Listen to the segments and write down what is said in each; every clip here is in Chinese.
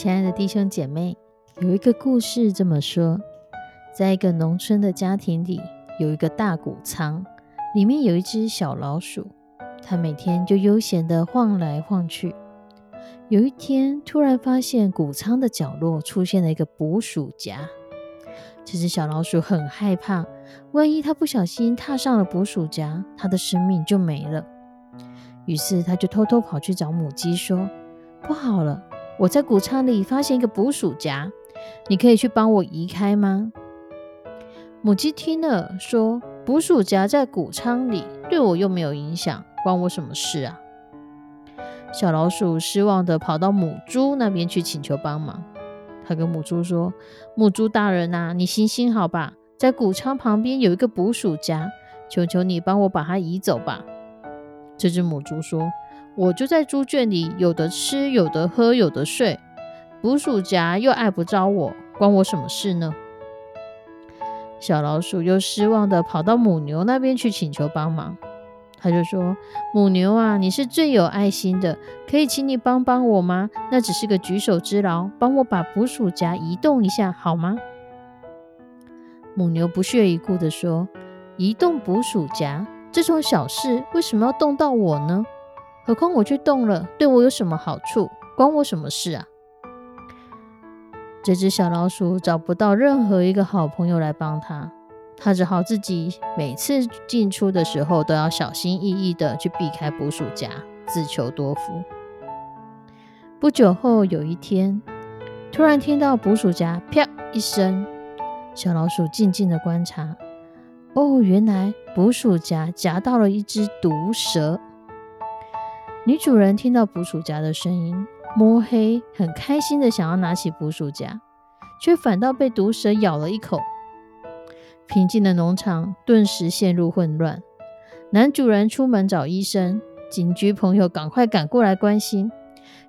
亲爱的弟兄姐妹，有一个故事这么说：在一个农村的家庭里，有一个大谷仓，里面有一只小老鼠，它每天就悠闲地晃来晃去。有一天，突然发现谷仓的角落出现了一个捕鼠夹，这只小老鼠很害怕，万一它不小心踏上了捕鼠夹，它的生命就没了。于是，它就偷偷跑去找母鸡说：“不好了！”我在谷仓里发现一个捕鼠夹，你可以去帮我移开吗？母鸡听了说：“捕鼠夹在谷仓里，对我又没有影响，关我什么事啊？”小老鼠失望的跑到母猪那边去请求帮忙。他跟母猪说：“母猪大人呐，你行行好吧，在谷仓旁边有一个捕鼠夹，求求你帮我把它移走吧。”这只母猪说。我就在猪圈里，有的吃，有的喝，有的睡。捕鼠夹又碍不着我，关我什么事呢？小老鼠又失望的跑到母牛那边去请求帮忙。他就说：“母牛啊，你是最有爱心的，可以请你帮帮我吗？那只是个举手之劳，帮我把捕鼠夹移动一下好吗？”母牛不屑一顾的说：“移动捕鼠夹这种小事，为什么要动到我呢？”何况我去动了，对我有什么好处？关我什么事啊？这只小老鼠找不到任何一个好朋友来帮它，它只好自己每次进出的时候都要小心翼翼的去避开捕鼠夹，自求多福。不久后，有一天，突然听到捕鼠夹啪一声，小老鼠静静的观察，哦，原来捕鼠夹夹到了一只毒蛇。女主人听到捕鼠夹的声音，摸黑很开心的想要拿起捕鼠夹，却反倒被毒蛇咬了一口。平静的农场顿时陷入混乱。男主人出门找医生，警局朋友赶快赶过来关心。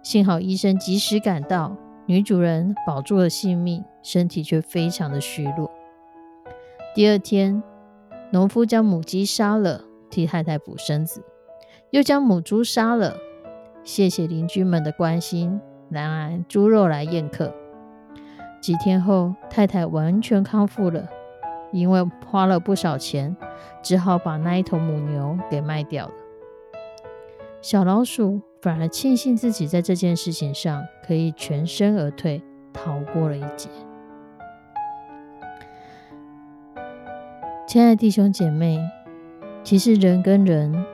幸好医生及时赶到，女主人保住了性命，身体却非常的虚弱。第二天，农夫将母鸡杀了，替太太补身子。又将母猪杀了，谢谢邻居们的关心，然而猪肉来宴客。几天后，太太完全康复了，因为花了不少钱，只好把那一头母牛给卖掉了。小老鼠反而庆幸自己在这件事情上可以全身而退，逃过了一劫。亲爱的弟兄姐妹，其实人跟人。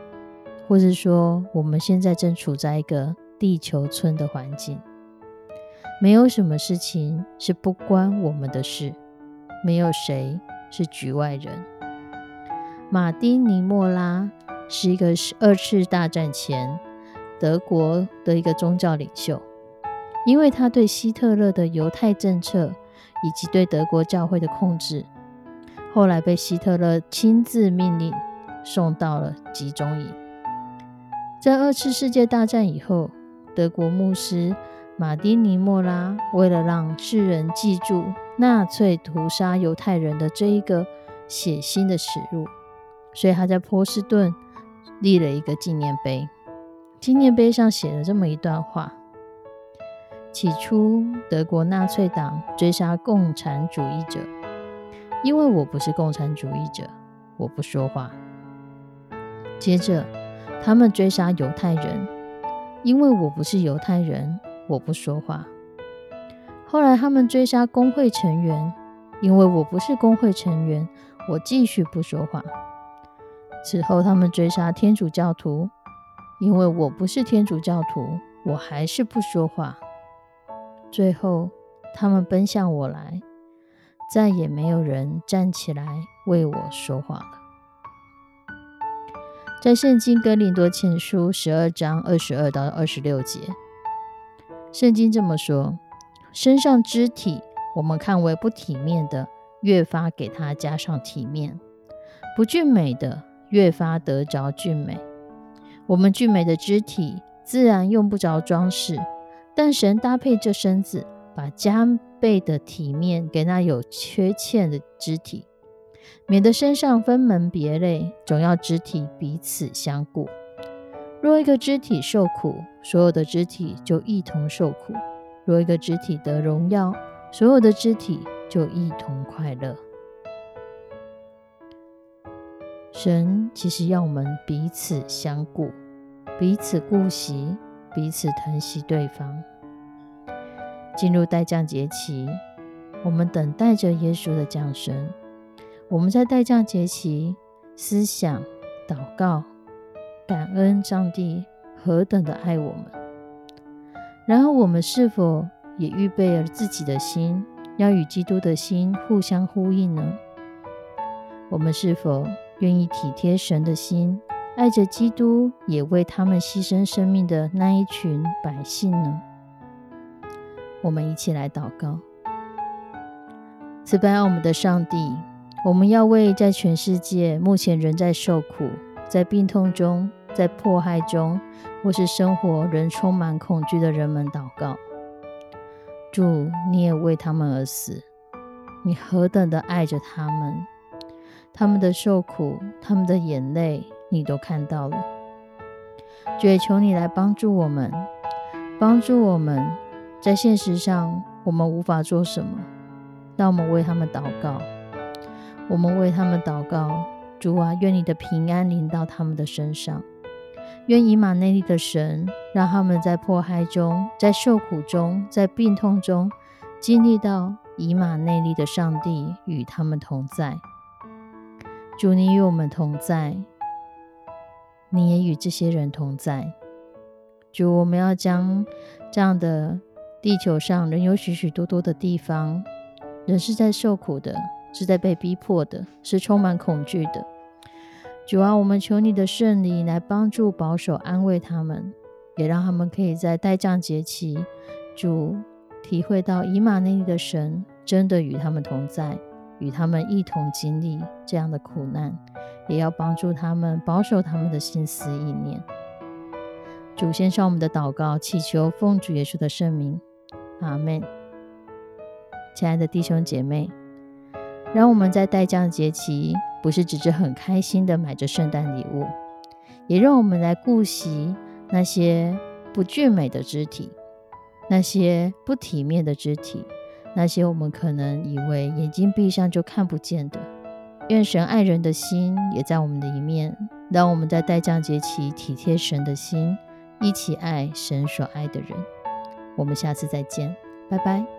或是说，我们现在正处在一个地球村的环境，没有什么事情是不关我们的事，没有谁是局外人。马丁尼莫拉是一个二次大战前德国的一个宗教领袖，因为他对希特勒的犹太政策以及对德国教会的控制，后来被希特勒亲自命令送到了集中营。在二次世界大战以后，德国牧师马丁尼莫拉为了让世人记住纳粹屠杀犹太人的这一个血腥的耻辱，所以他在波士顿立了一个纪念碑。纪念碑上写了这么一段话：起初，德国纳粹党追杀共产主义者，因为我不是共产主义者，我不说话。接着。他们追杀犹太人，因为我不是犹太人，我不说话。后来他们追杀工会成员，因为我不是工会成员，我继续不说话。此后他们追杀天主教徒，因为我不是天主教徒，我还是不说话。最后他们奔向我来，再也没有人站起来为我说话了。在圣经哥林多前书十二章二十二到二十六节，圣经这么说。身上肢体，我们看为不体面的，越发给它加上体面；不俊美的，越发得着俊美。我们俊美的肢体，自然用不着装饰，但神搭配这身子，把加倍的体面给那有缺欠的肢体，免得身上分门别类，总要肢体彼此相顾。若一个肢体受苦，所有的肢体就一同受苦。若一个肢体得荣耀，所有的肢体就一同快乐。神其实要我们彼此相顾，彼此顾惜，彼此疼惜对方。进入代降节期，我们等待着耶稣的降生。我们在代降节期思想、祷告、感恩上帝何等的爱我们。然后，我们是否也预备了自己的心，要与基督的心互相呼应呢？我们是否愿意体贴神的心，爱着基督，也为他们牺牲生命的那一群百姓呢？我们一起来祷告：慈悲我们的上帝，我们要为在全世界目前仍在受苦、在病痛中。在迫害中，或是生活仍充满恐惧的人们祷告。主，你也为他们而死，你何等的爱着他们，他们的受苦，他们的眼泪，你都看到了。主，求你来帮助我们，帮助我们在现实上我们无法做什么，让我们为他们祷告。我们为他们祷告，主啊，愿你的平安临到他们的身上。愿以马内利的神，让他们在迫害中、在受苦中、在病痛中，经历到以马内利的上帝与他们同在。主，你与我们同在，你也与这些人同在。主，我们要将这样的地球上仍有许许多多的地方，人是在受苦的，是在被逼迫的，是充满恐惧的。主啊，我们求你的圣灵来帮助、保守、安慰他们，也让他们可以在待降节期，主体会到以马内利的神真的与他们同在，与他们一同经历这样的苦难，也要帮助他们保守他们的心思意念。主先上我们的祷告，祈求奉主耶稣的圣名，阿门。亲爱的弟兄姐妹，让我们在待降节期。不是只是很开心的买着圣诞礼物，也让我们来顾惜那些不俊美的肢体，那些不体面的肢体，那些我们可能以为眼睛闭上就看不见的。愿神爱人的心也在我们的一面，让我们在待降节期体贴神的心，一起爱神所爱的人。我们下次再见，拜拜。